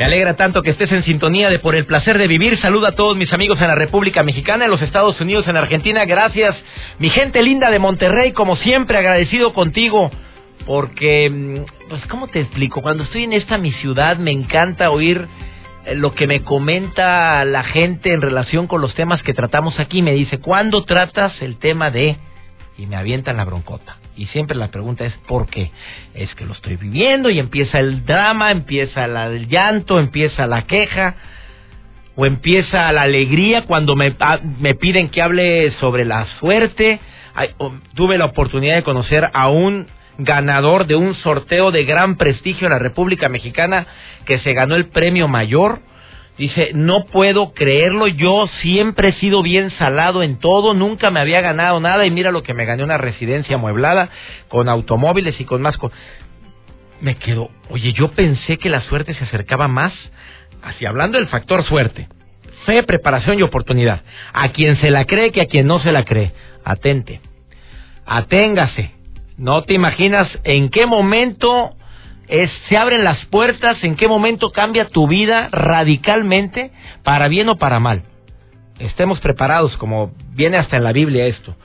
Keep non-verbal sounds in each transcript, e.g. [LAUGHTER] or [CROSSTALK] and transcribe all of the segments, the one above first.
Me alegra tanto que estés en sintonía de Por el placer de vivir. Saluda a todos mis amigos en la República Mexicana, en los Estados Unidos, en Argentina. Gracias, mi gente linda de Monterrey, como siempre, agradecido contigo. Porque, mm, pues, ¿cómo te explico? Cuando estoy en esta mi ciudad, me encanta oír eh, lo que me comenta la gente en relación con los temas que tratamos aquí. Me dice, ¿cuándo tratas el tema de...? Y me avientan la broncota. Y siempre la pregunta es ¿por qué? Es que lo estoy viviendo y empieza el drama, empieza el llanto, empieza la queja o empieza la alegría cuando me, ah, me piden que hable sobre la suerte. tuve la oportunidad de conocer a un ganador de un sorteo de gran prestigio en la República Mexicana que se ganó el premio mayor Dice, no puedo creerlo, yo siempre he sido bien salado en todo, nunca me había ganado nada y mira lo que me gané una residencia amueblada con automóviles y con más cosas. Me quedo, oye, yo pensé que la suerte se acercaba más, así hablando del factor suerte, fe, preparación y oportunidad. A quien se la cree que a quien no se la cree. Atente, aténgase. No te imaginas en qué momento es se abren las puertas, en qué momento cambia tu vida radicalmente, para bien o para mal. Estemos preparados, como viene hasta en la Biblia esto.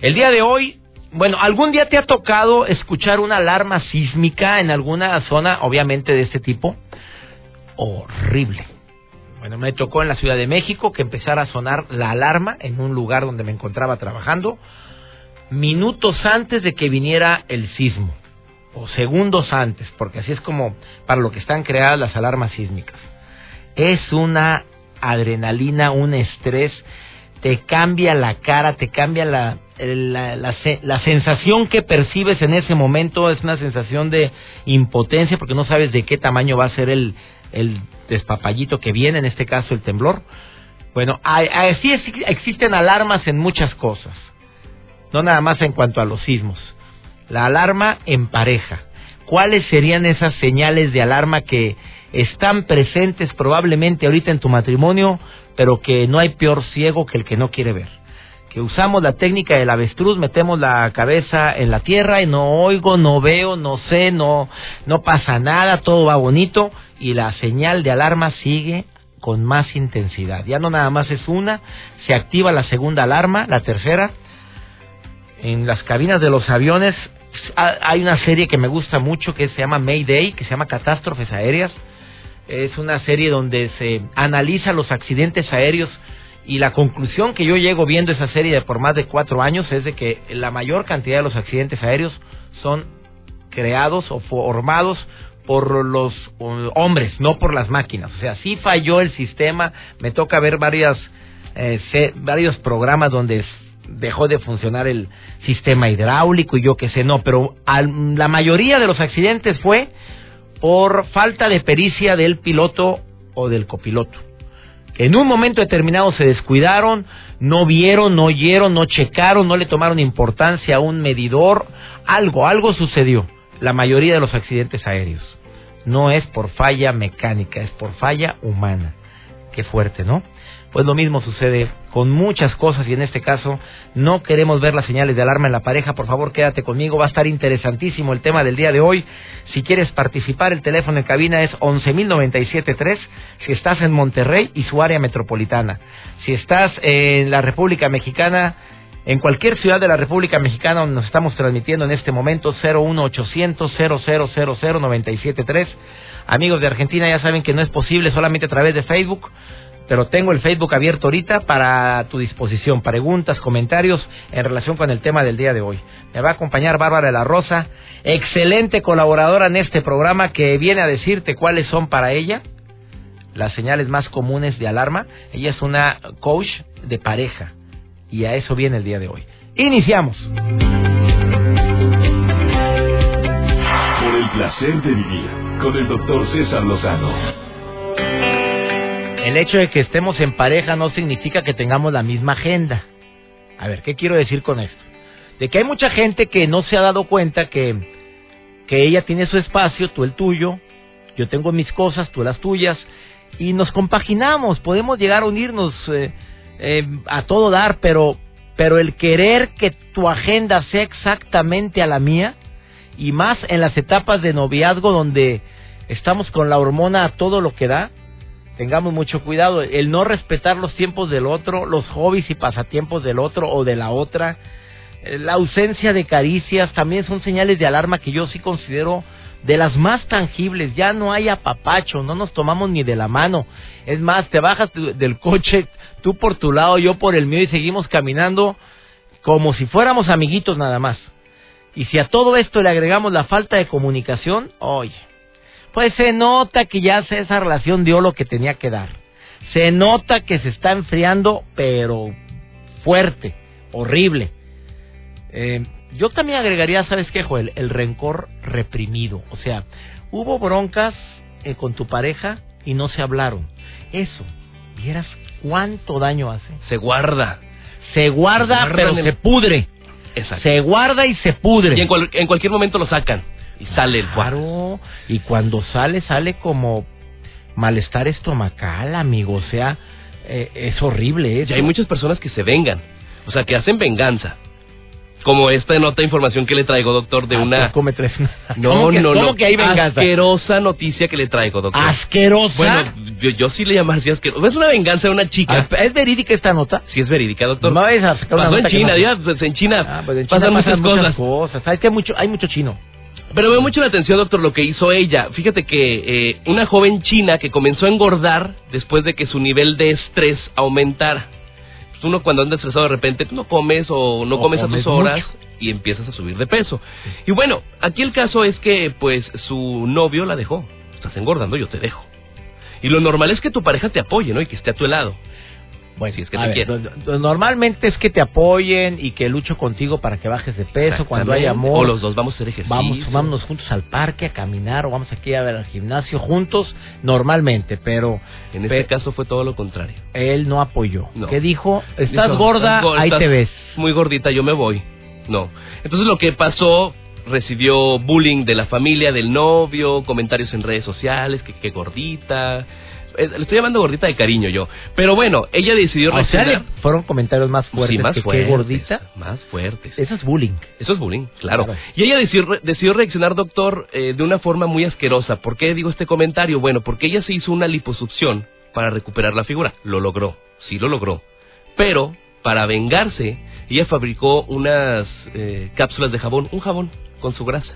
El día de hoy, bueno, ¿algún día te ha tocado escuchar una alarma sísmica en alguna zona, obviamente de este tipo? Horrible. Bueno, me tocó en la Ciudad de México que empezara a sonar la alarma en un lugar donde me encontraba trabajando, minutos antes de que viniera el sismo o segundos antes, porque así es como para lo que están creadas las alarmas sísmicas. Es una adrenalina, un estrés, te cambia la cara, te cambia la, la, la, sensación que percibes en ese momento, es una sensación de impotencia porque no sabes de qué tamaño va a ser el, el despapallito que viene, en este caso el temblor. Bueno, así existen alarmas en muchas cosas, no nada más en cuanto a los sismos la alarma en pareja. ¿Cuáles serían esas señales de alarma que están presentes probablemente ahorita en tu matrimonio, pero que no hay peor ciego que el que no quiere ver? Que usamos la técnica del avestruz, metemos la cabeza en la tierra y no oigo, no veo, no sé, no, no pasa nada, todo va bonito y la señal de alarma sigue con más intensidad. Ya no nada más es una, se activa la segunda alarma, la tercera. En las cabinas de los aviones hay una serie que me gusta mucho que se llama Mayday, que se llama Catástrofes Aéreas. Es una serie donde se analiza los accidentes aéreos y la conclusión que yo llego viendo esa serie por más de cuatro años es de que la mayor cantidad de los accidentes aéreos son creados o formados por los hombres, no por las máquinas. O sea, sí falló el sistema. Me toca ver varias, eh, varios programas donde dejó de funcionar el sistema hidráulico y yo qué sé, no, pero la mayoría de los accidentes fue por falta de pericia del piloto o del copiloto. En un momento determinado se descuidaron, no vieron, no oyeron, no checaron, no le tomaron importancia a un medidor, algo, algo sucedió. La mayoría de los accidentes aéreos. No es por falla mecánica, es por falla humana. Qué fuerte, ¿no? pues lo mismo sucede con muchas cosas y en este caso no queremos ver las señales de alarma en la pareja. Por favor, quédate conmigo, va a estar interesantísimo el tema del día de hoy. Si quieres participar, el teléfono en cabina es 11.097.3 si estás en Monterrey y su área metropolitana. Si estás en la República Mexicana, en cualquier ciudad de la República Mexicana donde nos estamos transmitiendo en este momento 01800 0000973. Amigos de Argentina ya saben que no es posible solamente a través de Facebook pero tengo el Facebook abierto ahorita para tu disposición. Preguntas, comentarios en relación con el tema del día de hoy. Me va a acompañar Bárbara de la Rosa, excelente colaboradora en este programa que viene a decirte cuáles son para ella las señales más comunes de alarma. Ella es una coach de pareja y a eso viene el día de hoy. Iniciamos placer de vivir con el doctor César Lozano. El hecho de que estemos en pareja no significa que tengamos la misma agenda. A ver, ¿qué quiero decir con esto? De que hay mucha gente que no se ha dado cuenta que, que ella tiene su espacio, tú el tuyo, yo tengo mis cosas, tú las tuyas, y nos compaginamos, podemos llegar a unirnos eh, eh, a todo dar, pero, pero el querer que tu agenda sea exactamente a la mía, y más en las etapas de noviazgo donde estamos con la hormona a todo lo que da, tengamos mucho cuidado, el no respetar los tiempos del otro, los hobbies y pasatiempos del otro o de la otra, eh, la ausencia de caricias también son señales de alarma que yo sí considero de las más tangibles, ya no hay apapacho, no nos tomamos ni de la mano. Es más, te bajas del coche, tú por tu lado, yo por el mío y seguimos caminando como si fuéramos amiguitos nada más. Y si a todo esto le agregamos la falta de comunicación, oye, pues se nota que ya esa relación dio lo que tenía que dar. Se nota que se está enfriando, pero fuerte, horrible. Eh, yo también agregaría, ¿sabes qué, Joel? El rencor reprimido. O sea, hubo broncas eh, con tu pareja y no se hablaron. Eso, vieras cuánto daño hace. Se guarda. Se guarda, pero se pudre. Exacto. Se guarda y se pudre. Y en, en cualquier momento lo sacan y sale el Claro, y cuando sale, sale como malestar estomacal, amigo. O sea, eh, es horrible eso. Y hay muchas personas que se vengan. O sea, que hacen venganza. Como esta nota de información que le traigo, doctor, de ¿A una... [LAUGHS] No, ¿Cómo que- no, cómo no. que hay venganza? Asquerosa noticia que le traigo, doctor. Asquerosa. Bueno, yo, yo sí le llamaría asquerosa. Es una venganza de una chica. Ah, ¿Es verídica esta nota? Sí es verídica, doctor. No una Pasó en nota que China, no- ya, pues, en China, Ah, pues en China pasan muchas cosas. cosas. ¿Sabes que hay mucho, hay mucho chino? Pero me llama mucho la atención, doctor, lo que hizo ella. Fíjate que eh, una joven china que comenzó a engordar después de que su nivel de estrés aumentara. Pues uno cuando anda estresado de repente no comes o no O comes, a tus horas mucho. y empiezas a subir de peso. Y bueno, aquí el caso es que pues su novio la dejó. Estás engordando, yo te dejo. Y lo normal es que tu pareja te apoye, ¿no? Y que esté a tu lado. Bueno, Si es que te ver, normalmente es que te apoyen y que lucho contigo para que bajes de peso cuando hay amor. O los dos vamos a hacer ejercicio. Vamos, vámonos juntos al parque a caminar o vamos aquí a ver al gimnasio juntos normalmente, pero En este caso fue todo lo contrario. él no apoyó. No. ¿Qué dijo? Estás Dijo, gorda, "Estás ahí estás te ves. Muy gordita, yo me voy. No. Entonces lo que pasó, recibió bullying de la familia, del novio, comentarios en redes sociales, que, que gordita. Eh, Le estoy llamando gordita de cariño yo. Pero bueno, ella decidió O sea, reaccionar. le fueron comentarios más fuertes Sí, más que fuertes. qué gordita. Más fuertes. Eso es bullying. Eso es bullying, claro. Claro. Y ella decidió, decidió reaccionar, doctor, eh, de una forma muy asquerosa. ¿Por qué digo este comentario? Bueno, porque ella se hizo una liposucción para recuperar la figura. Lo logró, sí lo logró. Pero, para vengarse, ella fabricó unas eh, cápsulas de jabón, un jabón con su grasa.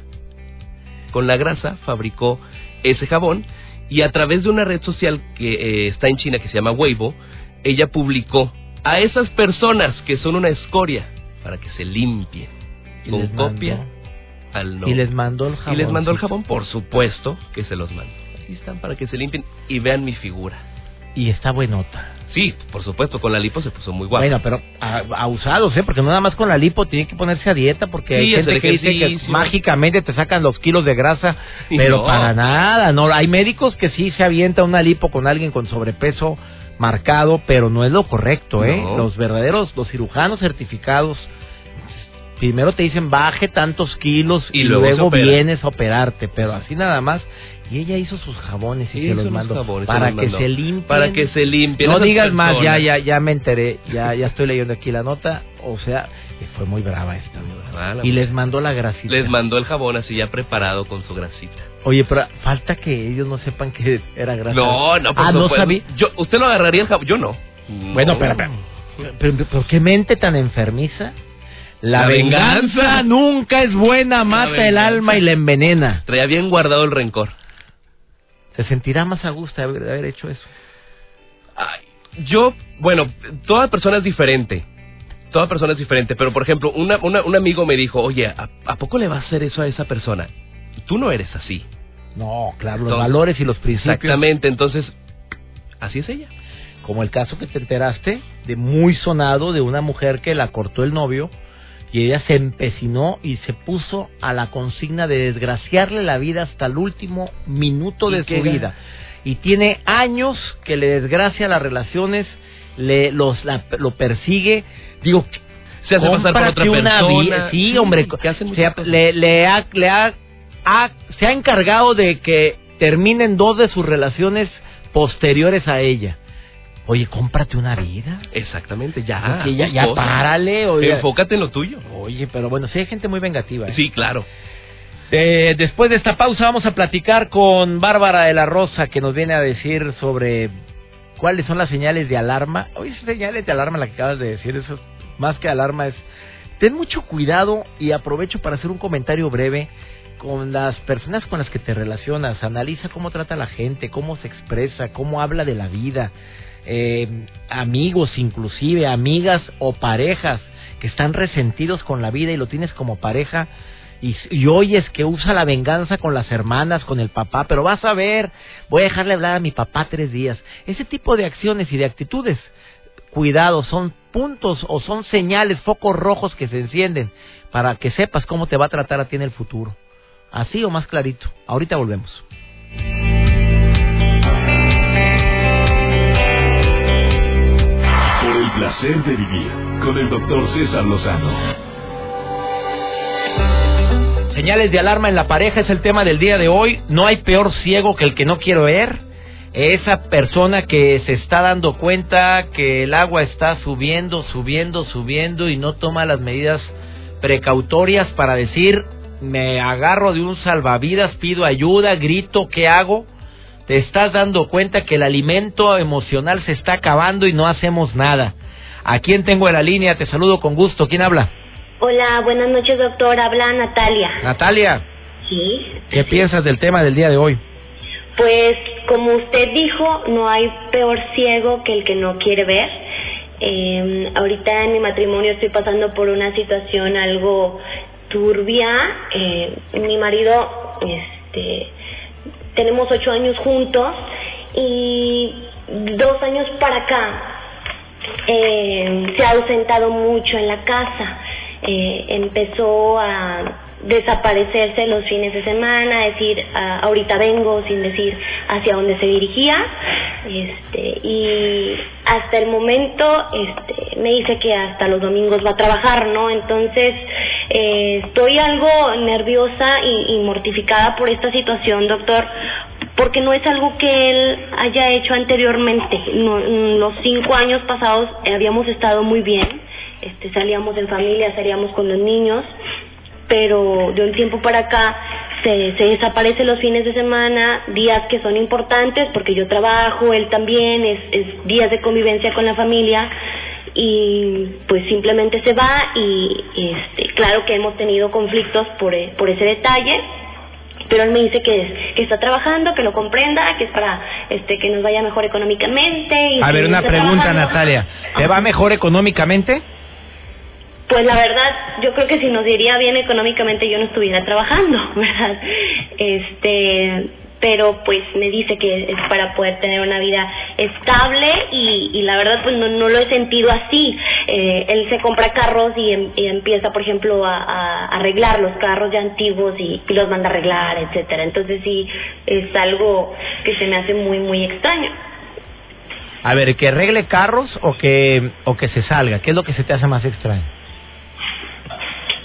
Con la grasa fabricó ese jabón y a través de una red social que eh, está en China que se llama Weibo, ella publicó a esas personas que son una escoria para que se limpien con copia al no. Y les mandó el jabón. Y les mandó el jabón, por supuesto que se los mandó. Ahí están para que se limpien y vean mi figura. Y está buenota. Sí, por supuesto, con la lipo se puso muy guapa. Bueno, pero a- abusados, ¿eh? Porque no nada más con la lipo tiene que ponerse a dieta porque hay gente que dice que mágicamente te sacan los kilos de grasa, Y pero no. para nada, no. Hay médicos que sí se avienta una lipo con alguien con sobrepeso marcado, pero no es lo correcto, ¿eh? No. Los verdaderos, los cirujanos certificados, primero te dicen baje tantos kilos y, Y luego vienes a operarte, pero así nada más. Y ella hizo sus jabones y Sí, se los mandó jabones, se para los que mandó. se limpien. Para que se limpien. No digas más, ya, ya, ya me enteré, ya, ya estoy leyendo aquí la nota, o sea, fue muy brava esta. Ah, Y les mandó la grasita. Les mandó el jabón así ya preparado con su grasita. Oye, pero falta que ellos no sepan que era grasa. No, no, por Ah, no supuesto. sabía. Yo, ¿Usted lo agarraría el jabón? Yo no. Bueno, No. pero, pero, pero, pero qué mente tan enfermiza. La, La venganza, venganza. nunca es buena, mata el alma y la envenena. Traía bien guardado el rencor. Se sentirá más a gusto de haber, de haber hecho eso. Ay, yo, bueno, toda persona es diferente. Toda persona es diferente. Pero, por ejemplo, una, una- un amigo me dijo, oye, ¿a, a poco le va a hacer eso a esa persona? Tú no eres así. No, claro, los valores y los principios. Exactamente. Entonces, así es ella. Como el caso que te enteraste de muy sonado de una mujer que la cortó el novio y ella se empecinó y se puso a la consigna de desgraciarle la vida hasta el último minuto de su vida. Y tiene años que le desgracia las relaciones, le los lo persigue. Digo, se hace pasar por otra persona. Sí, hombre, se, le, le, ha, le ha, se ha encargado de que terminen dos de sus relaciones posteriores a ella. Oye, cómprate una vida. Exactamente, ya. ya, ya párale. Enfócate en lo tuyo. Oye, pero bueno, sí hay gente muy vengativa. ¿eh? Sí, claro. Eh, después de esta pausa vamos a platicar con Bárbara de la Rosa que nos viene a decir sobre cuáles son las señales de alarma. Oye, señales de alarma la que acabas de decir, eso más que alarma es... Ten mucho cuidado y aprovecho para hacer un comentario breve con las personas con las que te relacionas. Analiza cómo trata la gente, cómo se expresa, cómo habla de la vida eh, amigos inclusive, amigas o parejas que están resentidos con la vida y lo tienes como pareja y, y, oyes que usa la venganza con las hermanas, con el papá, pero vas a ver, voy a dejarle hablar a mi papá tres días. Ese tipo de acciones y de actitudes, cuidado, son puntos o son señales, focos rojos que se encienden para que sepas cómo te va a tratar a ti en el futuro. Así o más clarito. Ahorita volvemos. Placer de vivir con el doctor César Lozano. Señales de alarma en la pareja es el tema del día de hoy. No hay peor ciego que el que no quiere ver. Esa persona que se está dando cuenta que el agua está subiendo, subiendo, subiendo y no toma las medidas precautorias para decir me agarro de un salvavidas, pido ayuda, grito, ¿qué hago? Te estás dando cuenta que el alimento emocional se está acabando y no hacemos nada. ¿A quién tengo en la línea? Te saludo con gusto. ¿Quién habla? Hola, buenas noches, doctor. Habla Natalia. Natalia. Sí. ¿Qué piensas del tema del día de hoy? Pues, como usted dijo, no hay peor ciego que el que no quiere ver. Eh, ahorita en mi matrimonio estoy pasando por una situación algo turbia. Eh, mi marido, este, tenemos ocho años juntos y dos años para acá eh, se ha ausentado mucho en la casa. Eh, empezó a desaparecerse los fines de semana, decir ah, ahorita vengo sin decir hacia dónde se dirigía, este, y hasta el momento este, me dice que hasta los domingos va a trabajar, ¿no? Entonces eh, estoy algo nerviosa y mortificada por esta situación, doctor, porque no es algo que él haya hecho anteriormente. No, los cinco años pasados habíamos estado muy bien, este, salíamos en familia, salíamos con los niños, pero de un tiempo para acá se, se desaparece los fines de semana, días que son importantes porque yo trabajo, él también, es, es días de convivencia con la familia y pues simplemente se va y este, claro que hemos tenido conflictos por, por ese detalle pero él me dice que, que está trabajando, que lo comprenda, que es para este que nos vaya mejor económicamente. Y a ver, una pregunta, Natalia. ¿Te va mejor económicamente? Pues la verdad, yo creo que si nos iría bien económicamente yo no estuviera trabajando, [LAUGHS] ¿verdad? Este, pero pues me dice que es para poder tener una vida estable y, y la verdad pues no, no lo he sentido así. Eh, él se compra carros y, em, empieza por ejemplo a, arreglar los carros ya antiguos y, y, los manda a arreglar, etcétera. Entonces sí es algo que se me hace muy muy extraño. A ver, que arregle carros o que o que se salga, ¿qué es lo que se te hace más extraño?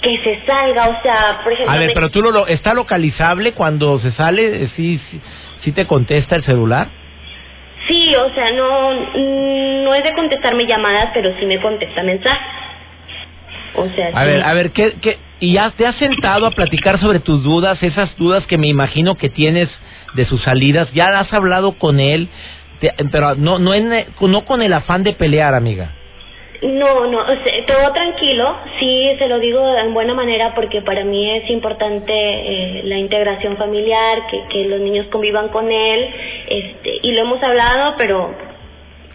Que se salga, o sea, por ejemplo... A ver, pero tú lo, está localizable cuando se sale, ¿sí, sí, sí te contesta el celular? Sí, o sea, no, no es de contestarme llamadas, pero sí me contesta mensajes. O sea, a ver, a ver, ¿qué, qué, ¿y ya te has sentado a platicar sobre tus dudas, esas dudas que me imagino que tienes de sus salidas? ¿Ya has hablado con él? pero no, no, en, no con el afán de pelear, amiga. No, no, todo tranquilo, sí, se lo digo en buena manera porque para mí es importante eh, la integración familiar, que, que los niños convivan con él, este, y lo hemos hablado, pero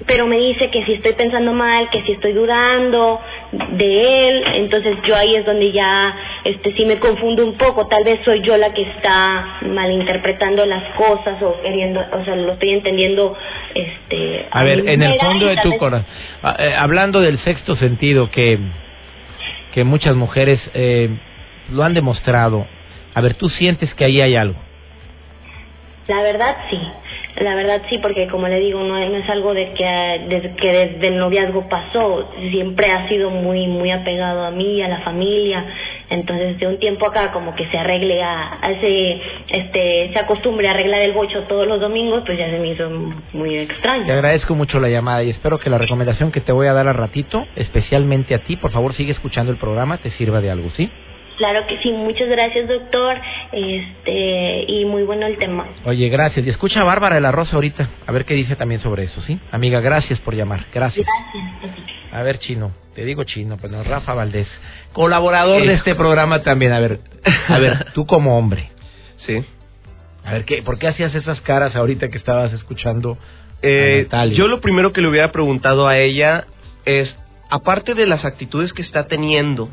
pero me dice que si estoy pensando mal, que si estoy dudando de él, entonces yo ahí es donde ya este sí me confundo un poco, tal vez soy yo la que está malinterpretando las cosas o queriendo, o sea, lo estoy entendiendo este A ver, en el fondo de tu corazón, eh, hablando del sexto sentido que que muchas mujeres eh, lo han demostrado. A ver, ¿tú sientes que ahí hay algo? La verdad sí, la verdad sí, porque como le digo, no, no es algo de que, desde que desde el noviazgo pasó, siempre ha sido muy, muy apegado a mí, a la familia, entonces de un tiempo acá como que se arregle a, a ese, este, se acostumbre a arreglar el bocho todos los domingos, pues ya se me hizo muy extraño. Te agradezco mucho la llamada y espero que la recomendación que te voy a dar a ratito, especialmente a ti, por favor sigue escuchando el programa, te sirva de algo, ¿sí? Claro que sí, muchas gracias doctor, este y muy bueno el tema. Oye, gracias. Y escucha a Bárbara de la Rosa ahorita, a ver qué dice también sobre eso, ¿sí? Amiga, gracias por llamar, gracias. Gracias. A ver, Chino, te digo Chino, pues no, Rafa Valdés, colaborador de este programa también. A ver, a ver, tú como hombre, Sí. a ver, ¿qué, ¿por qué hacías esas caras ahorita que estabas escuchando Eh, yo lo primero que le hubiera preguntado a ella es, aparte de las actitudes que está teniendo,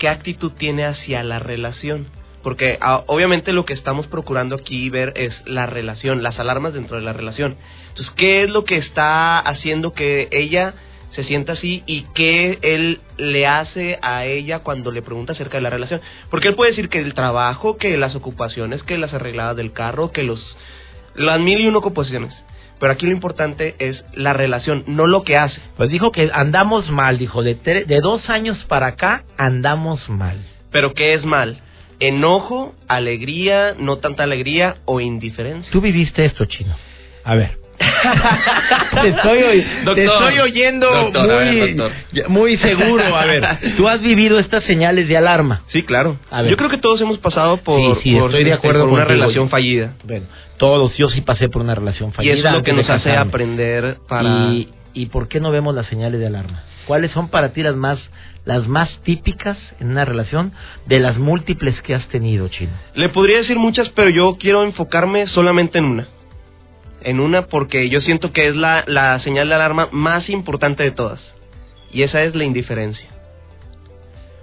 ¿qué actitud tiene hacia la relación? Porque ah, obviamente lo que estamos procurando aquí ver es la relación, las alarmas dentro de la relación. Entonces, ¿qué es lo que está haciendo que ella se sienta así y qué él le hace a ella cuando le pregunta acerca de la relación? Porque él puede decir que el trabajo, que las ocupaciones, que las arregladas del carro, que los las mil y uno ocupaciones. Pero aquí lo importante es la relación, no lo que hace. Pues dijo que andamos mal, dijo, de, tre- de dos años para acá andamos mal. Pero ¿qué es mal? Enojo, alegría, no tanta alegría o indiferencia. Tú viviste esto, Chino. A ver. [LAUGHS] te, estoy, te oyendo Doctor, a ver, muy, seguro. A ver, [LAUGHS] tú has vivido estas señales de alarma. Sí, claro. A ver. Yo creo que todos hemos pasado por, Sí, sí, por, estoy de este, acuerdo por una contigo. relación fallida. Bueno, todos, yo sí pasé por una relación Y fallida. eso es lo que nos hace aprender para... Y, ¿Y por qué no vemos las señales de alarma? ¿Cuáles son para ti las más, las más típicas en una relación de las múltiples que has tenido, Chino? Le podría decir muchas, pero yo quiero enfocarme solamente en una. En una porque yo siento que es la, la señal de alarma más importante de todas. Y esa es la indiferencia.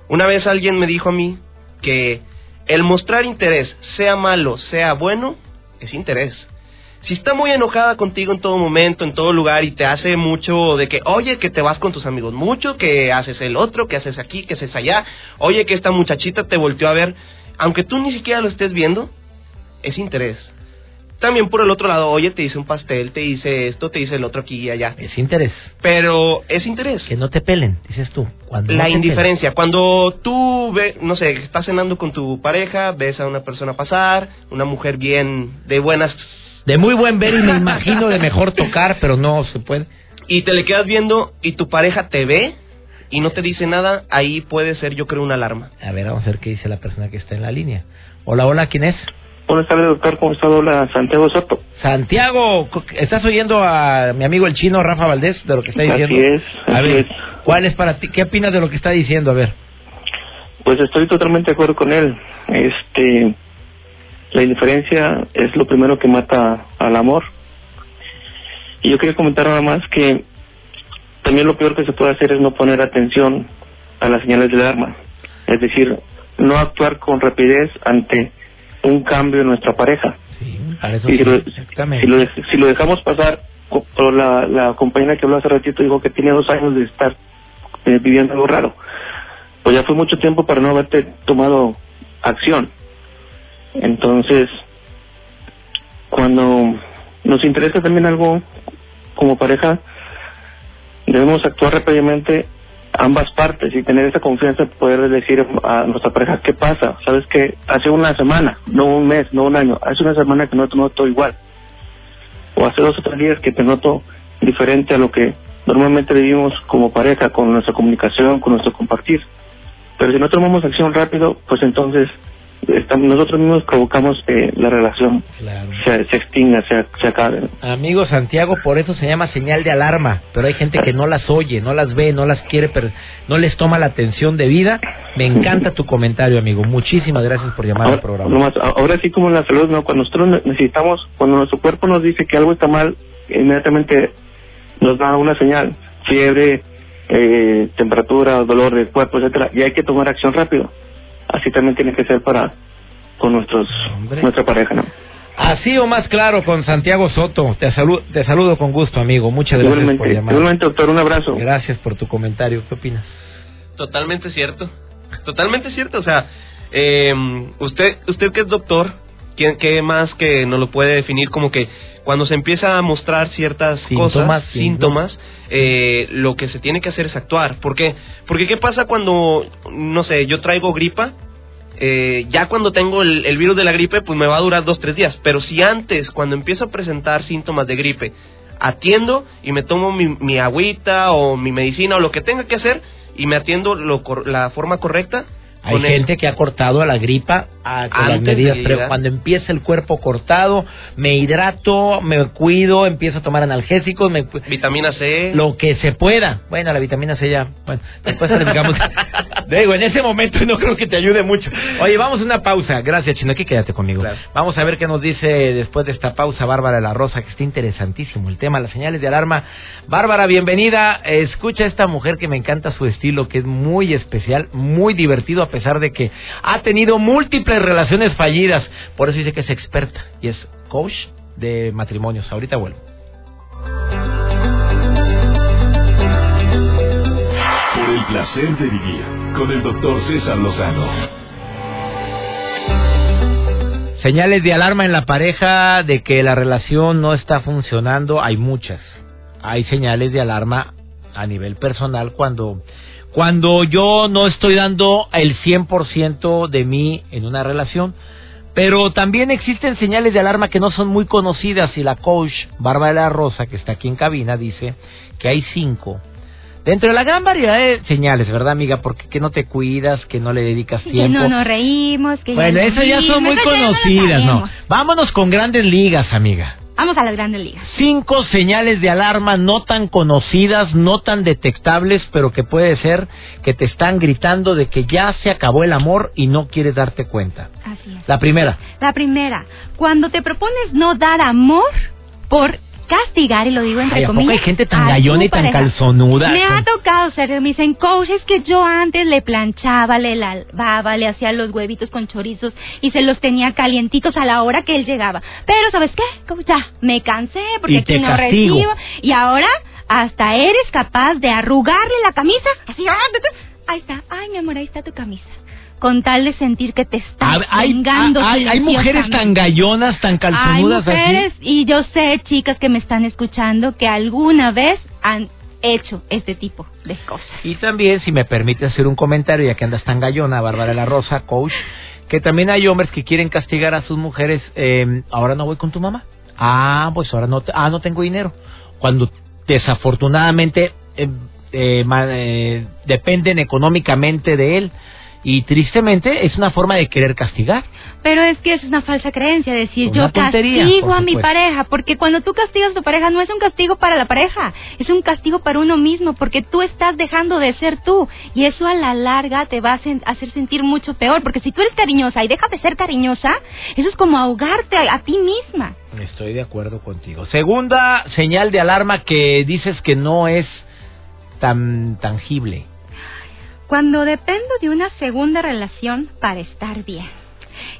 Una vez alguien me dijo a mí que el mostrar interés, sea malo, sea bueno, es interés. Si está muy enojada contigo en todo momento, en todo lugar, y te hace mucho de que, oye, que te vas con tus amigos mucho, que haces el otro, que haces aquí, que haces allá, oye, que esta muchachita te volteó a ver, aunque tú ni siquiera lo estés viendo, es interés. También por el otro lado, oye, te hice un pastel, te hice esto, te hice el otro aquí y allá. Es interés. Pero es interés. Que no te pelen, dices tú. Cuando La indiferencia, cuando tú, ve, no sé, estás cenando con tu pareja, ves a una persona pasar, una mujer bien de buenas. De muy buen ver y me imagino de mejor tocar, pero no se puede. y te le quedas viendo y tu pareja te ve y no te dice nada, ahí puede ser yo creo una alarma. A ver, vamos a ver qué dice la persona que está en la línea. Hola, hola, ¿quién es? Buenas tardes, doctor. ¿Cómo está? Hola, Santiago Soto. Santiago, ¿estás oyendo a mi amigo el chino Rafa Valdés de lo que está Así diciendo? es, A así ver, es. ¿cuál es para ti? ¿Qué opinas de lo que está diciendo? A ver. Pues estoy totalmente de acuerdo con él. Este, la indiferencia es lo primero que mata al amor. Y yo quería comentar nada más que también lo peor que se puede hacer es no poner atención a las señales del alarma. Es decir, no actuar con rapidez ante un cambio en nuestra pareja. Sí, para eso Y sí, si, lo, si, lo, si lo dejamos pasar, la, la compañera que habló hace ratito dijo que tenía dos años de estar eh, viviendo algo raro. Pues ya fue mucho tiempo para no haberte tomado acción. Entonces, cuando nos interesa también algo como pareja, debemos actuar rápidamente ambas partes y tener esa confianza de poder decir a nuestra pareja qué pasa. Sabes que hace una semana, no un mes, no un año, hace una semana que no te noto igual. O hace dos o tres días que te noto diferente a lo que normalmente vivimos como pareja, con nuestra comunicación, con nuestro compartir. Pero si no tomamos acción rápido, pues entonces estamos, nosotros mismos provocamos que la relación Claro. se, se extinga, se, se acabe. Amigo Santiago, por eso se llama señal de alarma, pero hay gente que no las oye, no las ve, no las quiere, pero no les toma la atención de vida. Me encanta tu comentario, amigo. Muchísimas gracias por llamar al Ahora, programa. nomás, ahora sí como en la salud, ¿no? Cuando nosotros ne- necesitamos, cuando nuestro cuerpo nos dice que algo está mal, inmediatamente nos da una señal, fiebre, eh, temperatura, dolor del cuerpo, etcétera, y hay que tomar acción rápido. Así también tiene que ser para con nuestros Hombre. nuestra pareja, ¿no? Así o más claro con Santiago Soto. Te, salu- te saludo con gusto, amigo. Muchas gracias por llamar. igualmente, doctor, un abrazo. Gracias por tu comentario. ¿Qué opinas? Totalmente cierto. Totalmente cierto, o sea, eh, usted, usted que es doctor, ¿quién, ¿qué más que nos lo puede definir como que cuando se empieza a mostrar ciertas Síntomas, cosas, sí. síntomas, eh, lo que se tiene que hacer es actuar. ¿Por qué? Porque ¿qué pasa cuando, no sé, yo traigo gripa? Eh, ya cuando tengo el, el virus de la gripe, pues me va a durar dos, tres días. Pero si antes, cuando empiezo a presentar síntomas de gripe, atiendo y me tomo mi, mi agüita o mi medicina o lo que tenga que hacer y me atiendo lo, la forma correcta, Hay el- gente que ha cortado a la gripa a, con las Antes medidas, pero cuando empieza el cuerpo cortado, me hidrato, me cuido, empiezo a tomar analgésicos, me vitamina C. lo que se pueda. Bueno, la vitamina C ya, bueno, después platicamos. [LAUGHS] Digo, en ese momento no creo que te ayude mucho. Oye, vamos a una pausa. Gracias, Chino, aquí quédate conmigo. Claro. Vamos a ver qué nos dice después de esta pausa Bárbara de la Rosa, que está interesantísimo el tema, las señales de alarma. Bárbara, bienvenida. Escucha a esta mujer que me encanta su estilo, que es muy especial, muy divertido, a pesar de que ha tenido múltiples relaciones fallidas. Por eso dice que es experta y es coach de matrimonios. Ahorita vuelvo. Por el placer de vivir con el doctor César Lozano. Señales de alarma en la pareja de que la relación no está funcionando, hay muchas. Hay señales de alarma a nivel personal cuando cuando yo no estoy dando el 100% de mí en una relación, pero también existen señales de alarma que no son muy conocidas y la coach Bárbara Rosa, que está aquí en cabina, dice que hay cinco. Dentro de la gran variedad de señales, ¿verdad, amiga? Porque que no te cuidas, que no le dedicas Que tiempo. no nos reímos, que Bueno, esas ya son muy conocidas, ¿no? Vámonos con grandes ligas, amiga. Vamos a las grandes ligas. Cinco señales de alarma no tan conocidas, no tan detectables, pero que puede ser que te están gritando de que ya se acabó el amor y no quieres darte cuenta. Así es. La primera, La primera, cuando te propones no dar amor por castigar, y lo digo entre Ay, ¿a poco comillas. hay gente tan a tu gallona y tan pareja? calzonuda? Me ha tocado ser, me dicen, que yo antes le planchaba, le lavaba, le hacía los huevitos con chorizos y se los tenía calientitos a la hora que él llegaba. Pero, ¿sabes qué? Ya, me cansé porque Y te aquí no castigo. recibo. Y ahora, hasta eres capaz de arrugarle la camisa. Así, ah, ahí está. Ay, mi amor, ahí está tu camisa. Con tal de sentir que te está A- hay, vengando hay- hay mujeres tan gallonas, tan calzonudas Hay mujeres, así. y yo sé, chicas que me están escuchando, que alguna vez han hecho este tipo de cosas. Y también, si me permite hacer un comentario, ya que andas tan gallona, Bárbara la Rosa, coach, que también hay hombres que quieren castigar a sus mujeres. eh, ahora no voy con tu mamá. Ah, pues ahora no, te- ah, no tengo dinero. Cuando desafortunadamente eh, eh, eh, dependen económicamente de él. Y tristemente es una forma de querer castigar. Pero es que es una falsa creencia decir Una yo tontería, castigo a mi pareja, porque cuando tú castigas a tu pareja no es un castigo para la pareja, es un castigo para uno mismo, porque tú estás dejando de ser tú y eso a la larga te va a sen- hacer sentir mucho peor, porque si tú eres cariñosa y dejas de ser cariñosa, eso es como ahogarte a, a ti misma. Estoy de acuerdo contigo. Segunda señal de alarma que dices que no es tan tangible. Cuando dependo de una segunda relación para estar bien.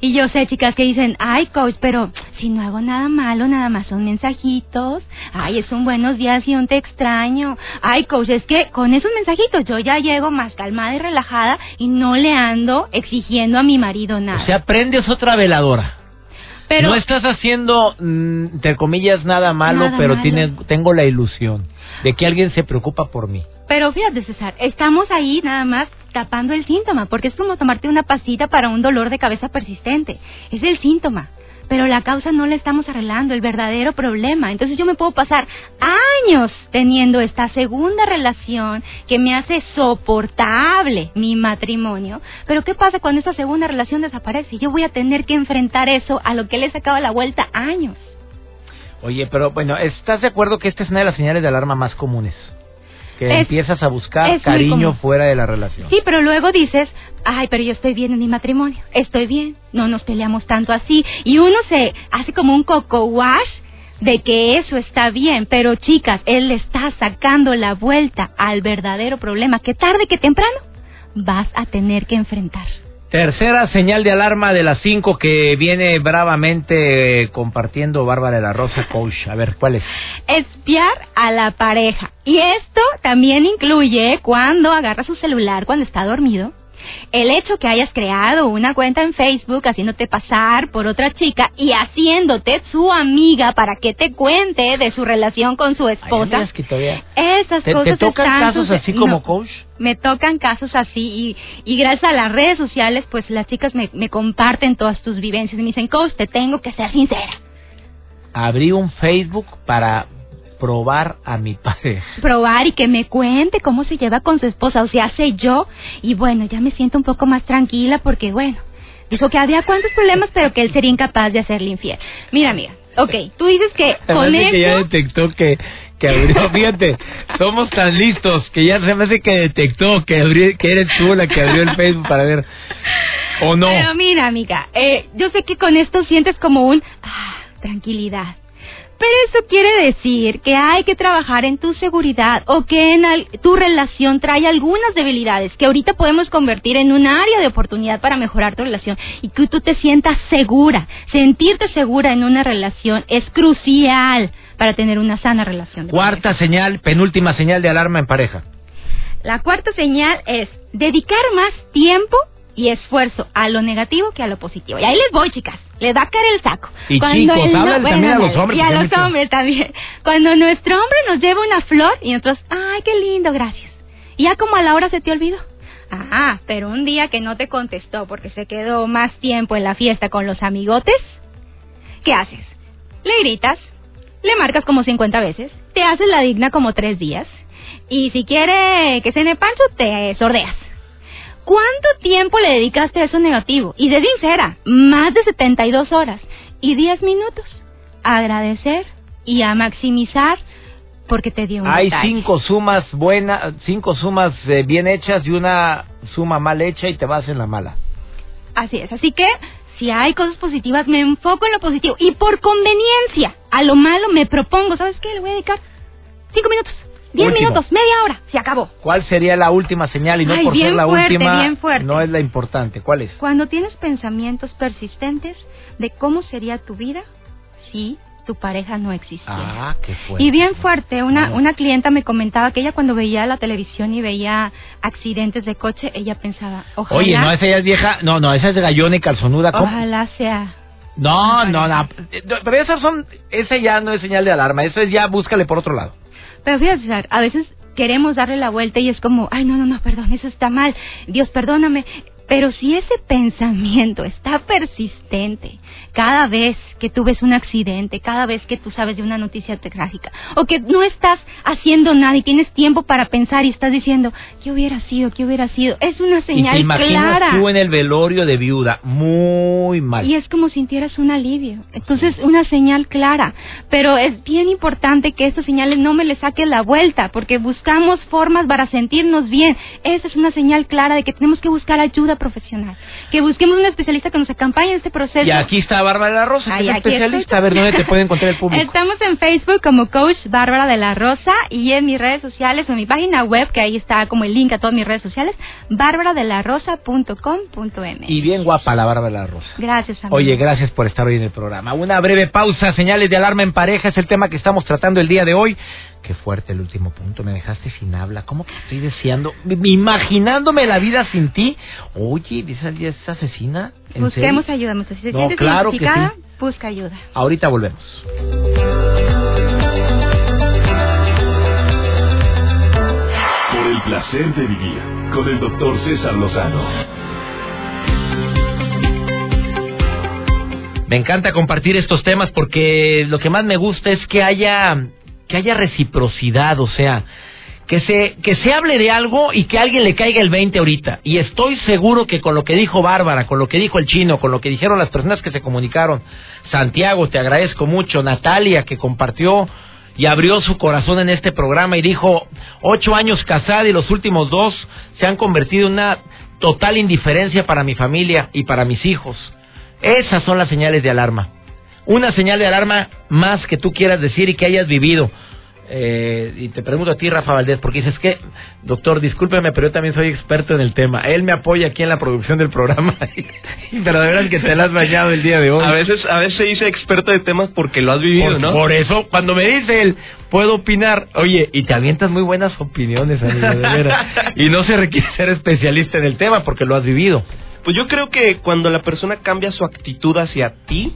Y yo sé, chicas, que dicen, ay, coach, pero si no hago nada malo, nada más son mensajitos. Ay, es un buenos días y un te extraño. Ay, coach, es que con esos mensajitos yo ya llego más calmada y relajada y no le ando exigiendo a mi marido nada. O sea, prendes otra veladora. pero no estás haciendo, mm, entre comillas, nada malo, Nada pero malo. tengo la ilusión de que alguien se preocupa por mí. Pero fíjate, César, estamos ahí nada más tapando el síntoma, porque es como tomarte una pastita para un dolor de cabeza persistente. Es el síntoma. Pero la causa no la estamos arreglando, el verdadero problema. Entonces yo me puedo pasar años teniendo esta segunda relación que me hace soportable mi matrimonio. Pero ¿qué pasa cuando esa segunda relación desaparece? Yo voy a tener que enfrentar eso a lo que le he sacado la vuelta años. Oye, pero bueno, ¿estás de acuerdo que esta es una de las señales de alarma más comunes? Que Es- empiezas a buscar cariño fuera de la relación. Sí, pero luego dices, ay, pero yo estoy bien en mi matrimonio, estoy bien, no nos peleamos tanto así. Y uno se hace como un coco wash de que eso está bien, pero chicas, él le está sacando la vuelta al verdadero problema que tarde que temprano vas a tener que enfrentar. Tercera señal de alarma de las cinco que viene bravamente eh, compartiendo Bárbara de la Rosa Coach. A ver, ¿cuál es? Espiar a la pareja. Y esto también incluye cuando agarra su celular cuando está dormido El hecho que hayas creado una cuenta en Facebook haciéndote pasar por otra chica y haciéndote su amiga para que te cuente de su relación con su esposa. Ay, que todavía- Esas ¿Te, cosas te tocan están casos así como No, coach? me tocan casos así y, y gracias a las redes sociales pues las chicas me, me comparten todas tus vivencias y me dicen, coach, te tengo que ser sincera. Abrí un Facebook para probar a mi pareja. probar y que me cuente cómo se lleva con su esposa, o sea, sé yo, y bueno, ya me siento un poco más tranquila porque, bueno, dijo que había cuantos problemas, pero que él sería incapaz de hacerle infiel. Mira, amiga, ok, tú dices que con que ya detectó que, que abrió, [LAUGHS] fíjate, somos tan listos que ya se me hace que detectó que, abrió, que eres tú la que abrió el Facebook para ver, o no. Pero mira, amiga, eh, yo sé que con esto sientes como un... ah, tranquilidad. Pero eso quiere decir que hay que trabajar en tu seguridad o que en al- tu relación trae algunas debilidades que ahorita podemos convertir en un área de oportunidad para mejorar tu relación y que tú te sientas segura. Sentirte segura en una relación es crucial para tener una sana relación. Cuarta señal, penúltima señal de alarma en pareja. la cuarta señal es dedicar más tiempo y esfuerzo a lo negativo que a lo positivo. Y ahí les voy, chicas. Les va a caer el saco. Y chicos, el háblale también a los hombres, Y a los hombres también. Cuando nuestro hombre nos lleva una flor y nosotros, ay, qué lindo, gracias. Y ya como a la hora se te olvidó. Ah, pero un día que no te contestó porque se quedó más tiempo en la fiesta con los amigotes, ¿qué haces? Le gritas, le marcas como 50 veces, te haces la digna como tres días, y si quiere que cene pancho, te sordeas. ¿Cuánto tiempo le dedicaste a eso negativo? Y de sincera, más de 72 horas y 10 minutos. A agradecer y a maximizar porque te dio un Hay detalle. cinco sumas buenas, cinco sumas eh, bien hechas y una suma mal hecha y te vas en la mala. Así es, así que si hay cosas positivas, me enfoco en lo positivo. Y por conveniencia, a lo malo me propongo, ¿sabes qué? Le voy a dedicar 5 minutos, 10 Último. minutos, media hora, se acabó. ¿Cuál sería la última señal? Y no Ay, por ser la fuerte, última, no es la importante. ¿Cuál es? Cuando tienes pensamientos persistentes de cómo sería tu vida si tu pareja no existiera. Ah, qué fuerte. Y bien fuerte, una, No. una clienta me comentaba que ella cuando veía la televisión y veía accidentes de coche, ella pensaba, ojalá, Oye, no, esa ya es vieja. No, no, esa es de gallona y calzonuda. ¿cómo? ojalá sea. No, no, no. Pero esas son. Esa ya no es señal de alarma. Eso es ya búscale por otro lado. Pero fíjate, a veces queremos darle la vuelta y es como, ay, no, no, no, perdón, eso está mal, Dios, perdóname. Pero si ese pensamiento está persistente cada vez que tú ves un accidente, cada vez que tú sabes de una noticia trágica, o que no estás haciendo nada y tienes tiempo para pensar y estás diciendo, ¿qué hubiera sido? ¿Qué hubiera sido? Es una y te señal imaginas clara. tú en el velorio de viuda. Muy mal. Y es como sintieras un alivio. Entonces, una señal clara. Pero es bien importante que estas señales no me le saquen la vuelta, porque buscamos formas para sentirnos bien. Esa es una señal clara de que tenemos que buscar ayuda profesional. Que busquemos un especialista que nos acompañe en este proceso. Y aquí está Bárbara de la Rosa, que Ay, es aquí especialista. estoy. A ver, ¿dónde te puede encontrar el [LAUGHS] público? Estamos en Facebook como Coach Bárbara de la Rosa y en mis redes sociales o en mi página web, que ahí está como el link a todas mis redes sociales, bárbara-de-la-rosa.com.m. Y bien guapa la Bárbara de la Rosa. Gracias, amigo. Oye, gracias por estar hoy en el programa. Una breve pausa, señales de alarma en pareja, es el tema que estamos tratando el día de hoy. Qué fuerte el último punto, me dejaste sin habla. ¿Cómo que estoy deseando, imaginándome la vida sin ti? Oye, ¿esa ya es asesina? ¿En Busquemos serio? ayuda, muchachos. Si te No, claro que identificada, sí. busca ayuda. Ahorita volvemos. Por el placer de vivir con el doctor César Lozano. Me encanta compartir estos temas porque lo que más me gusta es que haya que haya reciprocidad, o sea, que se que se hable de algo y que a alguien le caiga el 20 ahorita. Y estoy seguro que con lo que dijo Bárbara, con lo que dijo el chino, con lo que dijeron las personas que se comunicaron, Santiago, te agradezco mucho, Natalia que compartió y abrió su corazón en este programa y dijo, ocho años casada y los últimos dos se han convertido en una total indiferencia para mi familia y para mis hijos. Esas son las señales de alarma. Una señal de alarma más que tú quieras decir y que hayas vivido. Eh, y te pregunto a ti, Rafa Valdés, porque dices que, doctor, discúlpeme, pero yo también soy experto en el tema. Él me apoya aquí en la producción del programa, [LAUGHS] pero de verdad que te la has bañado el día de hoy. A veces, a veces se dice experto de temas porque lo has vivido, por, ¿no? Por eso, cuando me dice él, puedo opinar. Oye, y te avientas muy buenas opiniones, amigo, de veras. [LAUGHS] y no se requiere ser especialista en el tema porque lo has vivido. Pues yo creo que cuando la persona cambia su actitud hacia ti,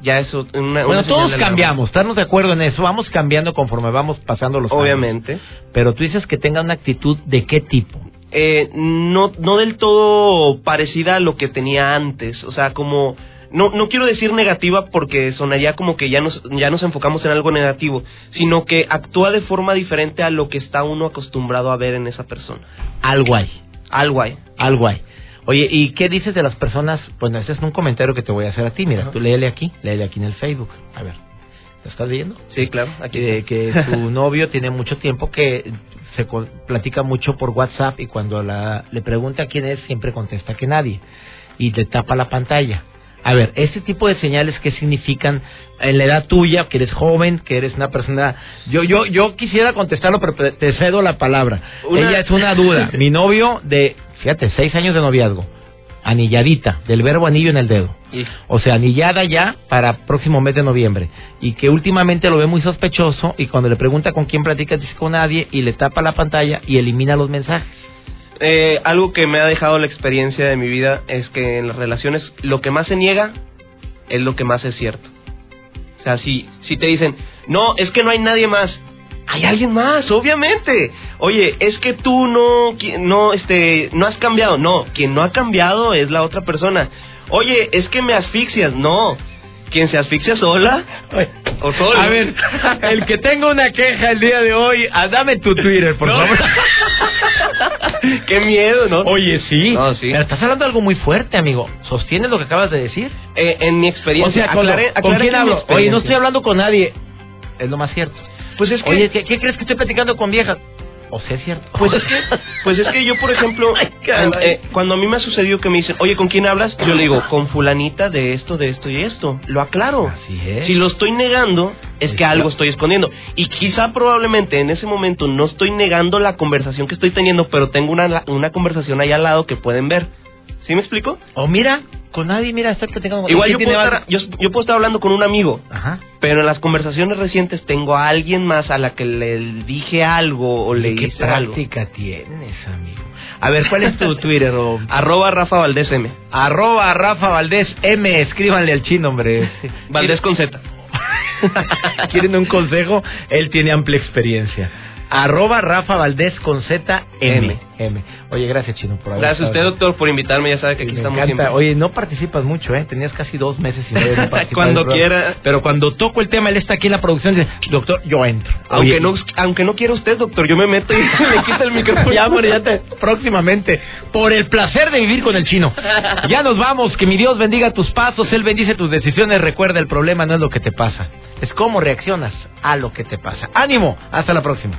ya eso una, bueno una todos señal de cambiamos estamos de acuerdo en eso vamos cambiando conforme vamos pasando los años. Obviamente. pero tú dices que tenga una actitud de qué tipo Eh, no, no del todo parecida a lo que tenía antes. O sea, como. No, no quiero decir negativa porque sonaría como que ya nos, ya nos enfocamos en algo negativo, sino que actúa de forma diferente a lo que está uno acostumbrado a ver en esa persona. algo hay Algo hay. algo hay oye y qué dices de las personas bueno ese es un comentario que te voy a hacer a ti mira Ajá. tú léele aquí léele aquí en el Facebook a ver ¿lo estás leyendo? Sí, claro. Aquí. que, que su [LAUGHS] novio tiene mucho tiempo que se platica mucho por WhatsApp y cuando la, le pregunta quién es siempre contesta que nadie y le tapa la pantalla. A ver, este tipo de señales qué significan en la edad tuya, que eres joven, que eres una persona. Yo yo yo quisiera contestarlo, pero te- te cedo la palabra. Una- Ella es una duda. [LAUGHS] Mi novio de, fíjate, seis años de noviazgo, anilladita, del verbo anillo en el dedo. O sea, anillada ya para próximo mes de noviembre. Y que últimamente lo ve muy sospechoso y cuando le pregunta con quién platica dice con nadie y le tapa la pantalla y elimina los mensajes. Eh, algo que me ha dejado la experiencia de mi vida es que en las relaciones lo que más se niega es lo que más es cierto. O sea, si, si te dicen, no, es que no hay nadie más, hay alguien más, obviamente. Oye, es que tú no, no, este, no has cambiado. No, quien no ha cambiado es la otra persona. Oye, es que me asfixias. No, quien se asfixia sola [LAUGHS] o solo. A ver, el que tenga una queja el día de hoy, ah, dame tu Twitter, por No. favor. [LAUGHS] Qué miedo, ¿no? Oye, sí. No, sí. Pero estás hablando de algo muy fuerte, amigo. ¿Sostienes lo que acabas de decir? Eh, en mi O experiencia, sea, con, aclaré- ¿con aclaré quién hablo? Oye, no estoy hablando con nadie. Es lo más cierto. Pues es que Oye, ¿qué, qué crees que estoy platicando con viejas? O sea, es cierto. Pues es que, pues es que yo, por ejemplo, [LAUGHS] Ay, eh, cuando a mí me ha sucedido que me dicen, oye, ¿con quién hablas? Yo le digo, con fulanita de esto, de esto y esto. Lo aclaro. Así es. Si lo estoy negando, es que algo estoy escondiendo. Y quizá probablemente en ese momento no estoy negando la conversación que estoy teniendo, pero tengo una, una conversación ahí al lado que pueden ver. ¿Sí me explico? O mira, con nadie, mira, estoy platicando Igual ¿Quién yo puedo, estar, yo, yo puedo estar hablando con un amigo, Ajá. pero en las conversaciones recientes tengo a alguien más a la que le dije algo o le ¿Qué hice algo. práctica tienes, amigo? A ver, ¿cuál es tu Twitter? O... [LAUGHS] Arroba Rafa Valdés M. Arroba Rafa Valdés M. Escríbanle al chino, hombre. Valdés con Z. [LAUGHS] ¿Quieren un consejo? Él tiene amplia experiencia. Arroba Rafa Valdés con Z M. M. M. Oye, gracias, Chino, por haber Gracias a usted, doctor, por invitarme. Ya sabe que Sí, aquí me estamos encanta. siempre. Oye, no participas mucho, ¿eh? Tenías casi dos meses y medio no [LAUGHS] Cuando quiera. Pero cuando toco el tema, él está aquí en la producción y dice, doctor, yo entro. Aunque Oye, no, aunque no quiera usted, doctor, yo me meto y [LAUGHS] le quita el micrófono. ya, hombre, ya te, próximamente, por el placer de vivir con el chino. Ya nos vamos, que mi Dios bendiga tus pasos, Él bendice tus decisiones. Recuerda, el problema no es lo que te pasa, es cómo reaccionas a lo que te pasa. Ánimo, hasta la próxima.